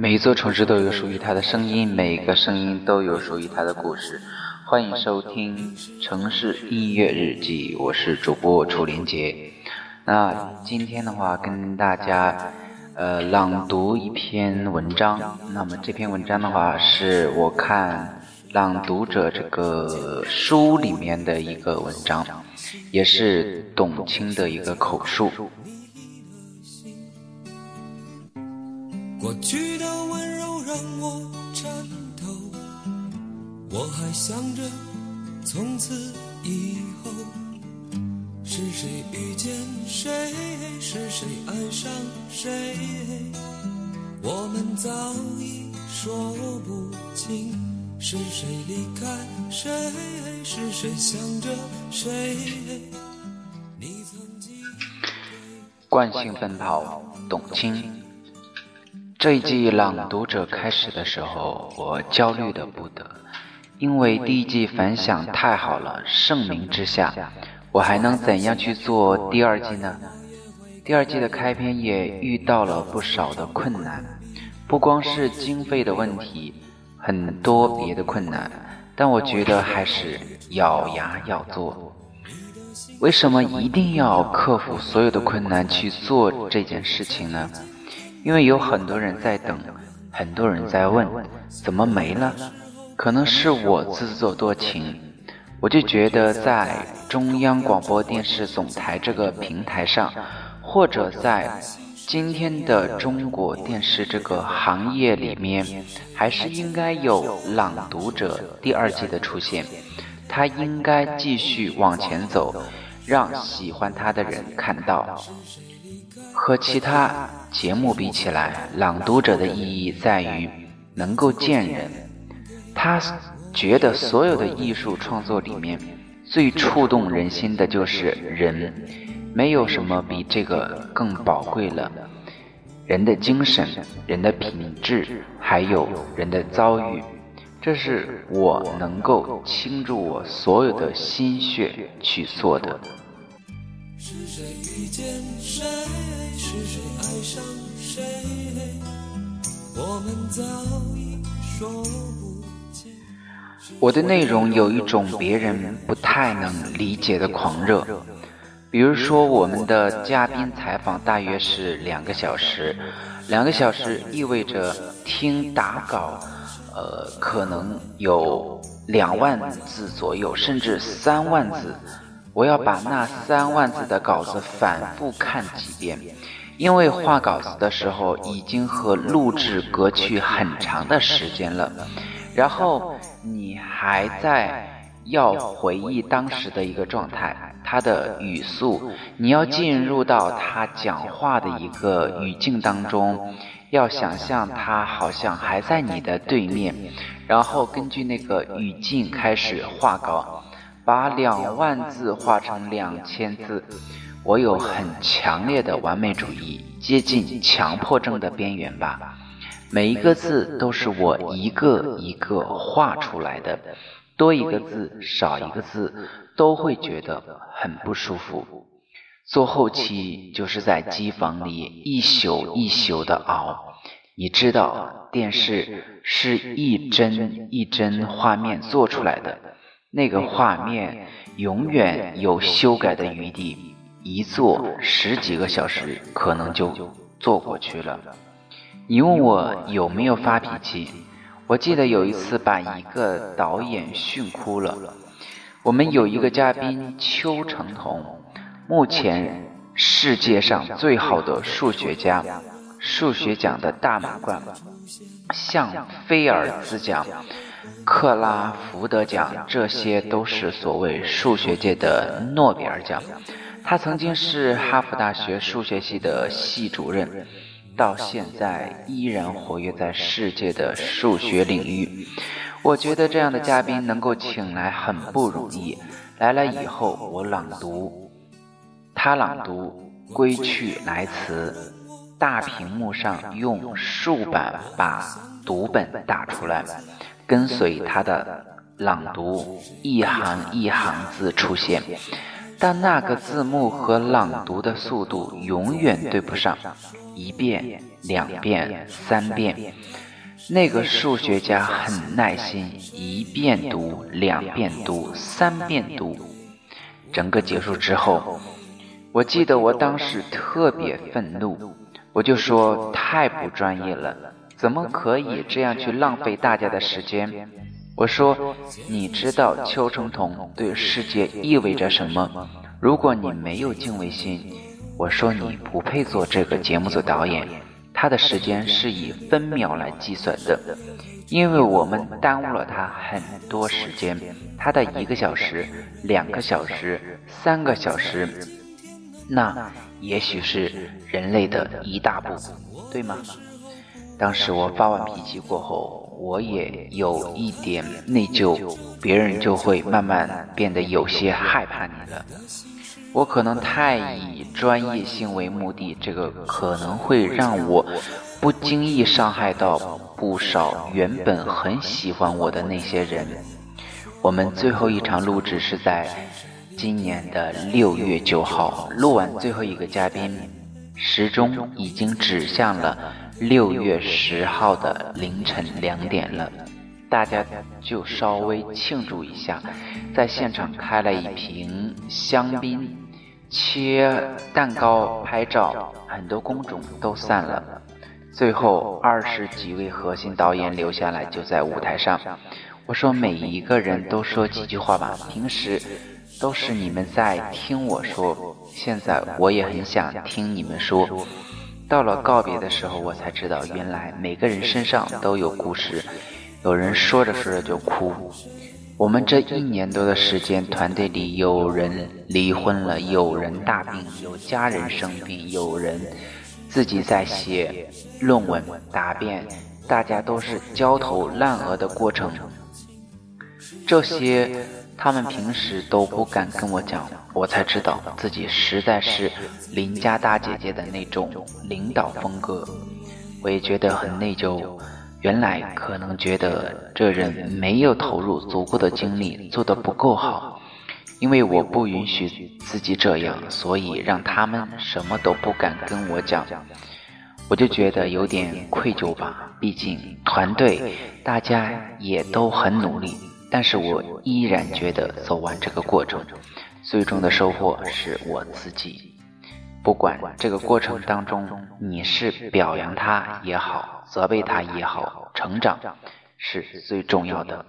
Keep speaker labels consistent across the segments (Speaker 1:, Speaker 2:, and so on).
Speaker 1: 每一座城市都有属于它的声音，每一个声音都有属于它的故事。欢迎收听《城市音乐日记》，我是主播楚林杰。那今天的话，跟大家呃朗读一篇文章。那么这篇文章的话，是我看《朗读者》这个书里面的一个文章，也是董卿的一个口述。
Speaker 2: 过去的温柔让我颤抖，我还想着从此以后是谁遇见谁，是谁爱上谁，我们早已说不清，是谁离开谁，是谁想着谁。你曾经
Speaker 1: 惯性奔跑，董卿。这一季朗读者开始的时候，我焦虑的不得，因为第一季反响太好了。盛名之下，我还能怎样去做第二季呢？第二季的开篇也遇到了不少的困难，不光是经费的问题，很多别的困难。但我觉得还是咬牙要做。为什么一定要克服所有的困难去做这件事情呢？因为有很多人在等，很多人在问，怎么没了？可能是我自作多情，我就觉得在中央广播电视总台这个平台上，或者在今天的中国电视这个行业里面，还是应该有《朗读者》第二季的出现，他应该继续往前走，让喜欢他的人看到。和其他节目比起来，《朗读者》的意义在于能够见人。他觉得所有的艺术创作里面最触动人心的就是人，没有什么比这个更宝贵了。人的精神、人的品质，还有人的遭遇，这是我能够倾注我所有的心血去做的。是谁遇见谁，是谁爱上谁？我们早已说不清。我的内容有一种别人不太能理解的狂热，比如说我们的嘉宾采访大约是两个小时，两个小时意味着听打稿，呃，可能有两万字左右，甚至三万字。我要把那三万字的稿子反复看几遍，因为画稿子的时候已经和录制隔去很长的时间了。然后你还在要回忆当时的一个状态，他的语速，你要进入到他讲话的一个语境当中，要想象他好像还在你的对面，然后根据那个语境开始画稿。把两万字画成两千字，我有很强烈的完美主义，接近强迫症的边缘吧。每一个字都是我一个一个画出来的，多一个字少一个字都会觉得很不舒服。做后期就是在机房里一宿一宿的熬，你知道，电视是一帧一帧画面做出来的。那个画面永远有修改的余地，一坐十几个小时可能就坐过去了。你问我有没有发脾气？我记得有一次把一个导演训哭了。我们有一个嘉宾邱成桐，目前世界上最好的数学家，数学奖的大满贯，向菲尔兹奖。克拉福德奖，这些都是所谓数学界的诺贝尔奖。他曾经是哈佛大学数学系的系主任，到现在依然活跃在世界的数学领域。我觉得这样的嘉宾能够请来很不容易。来了以后，我朗读，他朗读《归去来辞》，大屏幕上用竖板把读本打出来。跟随他的朗读，一行一行字出现，但那个字幕和朗读的速度永远对不上，一遍、两遍、三遍。那个数学家很耐心，一遍读、两遍读、三遍读。整个结束之后，我记得我当时特别愤怒，我就说太不专业了，怎么可以这样去浪费大家的时间？我说，你知道邱成桐对世界意味着什么？如果你没有敬畏心，我说你不配做这个节目组导演。他的时间是以分秒来计算的，因为我们耽误了他很多时间。他的一个小时、两个小时、三个小时，那也许是人类的一大步，对吗？当时我发完脾气过后，我也有一点内疚，别人就会慢慢变得有些害怕你了。我可能太以专业性为目的，这个可能会让我不经意伤害到不少原本很喜欢我的那些人。我们最后一场录制是在今年的六月九号，录完最后一个嘉宾，时钟已经指向了。六月十号的凌晨两点了，大家就稍微庆祝一下，在现场开了一瓶香槟，切蛋糕、拍照，很多工种都散了。最后二十几位核心导演留下来，就在舞台上。我说每一个人都说几句话吧，平时都是你们在听我说，现在我也很想听你们说。到了告别的时候，我才知道，原来每个人身上都有故事。有人说着说着就哭。我们这一年多的时间，团队里有人离婚了，有人大病，有家人生病，有人自己在写论文答辩，大家都是焦头烂额的过程。这些。他们平时都不敢跟我讲，我才知道自己实在是邻家大姐姐的那种领导风格，我也觉得很内疚。原来可能觉得这人没有投入足够的精力，做得不够好，因为我不允许自己这样，所以让他们什么都不敢跟我讲，我就觉得有点愧疚吧。毕竟团队大家也都很努力。但是我依然觉得走完这个过程，最终的收获是我自己。不管这个过程当中你是表扬他也好，责备他也好，成长是最重要的。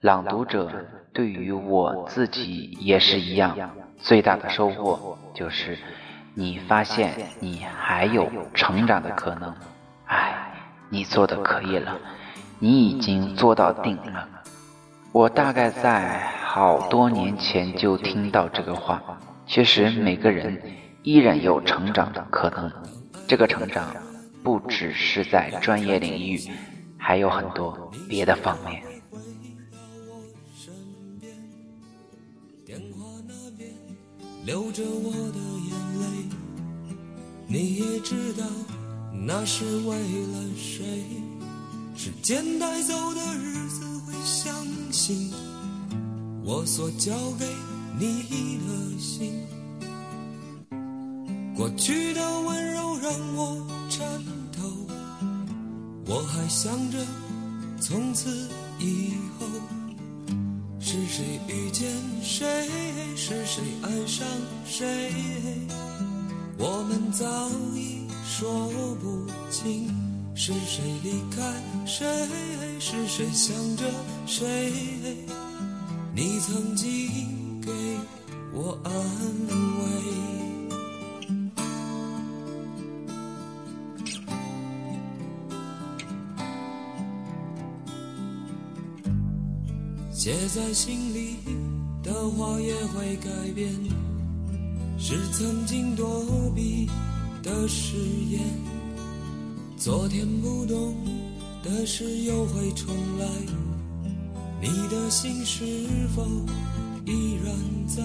Speaker 1: 朗读者对于我自己也是一样，最大的收获就是你发现你还有成长的可能。哎，你做的可以了，你已经做到顶了。我大概在好多年前就听到这个话。其实每个人依然有成长的可能，这个成长不只是在专业领域，还有很多别的方面。流着我的眼泪，你也知道那是为了谁？时间带走的日子。相信我所交给你的心，过去的温柔让我颤抖。我还想着从此以后，是谁遇见谁，是谁爱上谁，我们早已说不清。是谁离开谁？是谁想着谁？你曾经给我安慰。写在心里的话也会改变，是曾经躲避的誓言。昨天不懂的事又会重来，你的心是否依然在？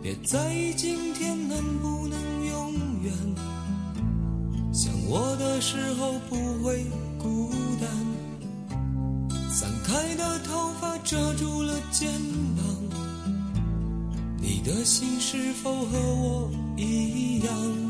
Speaker 1: 别在意今天能不能永远，想我的时候不会孤单。散开的头发遮住了肩膀，你
Speaker 2: 的心是否和我一样？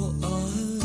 Speaker 2: 我爱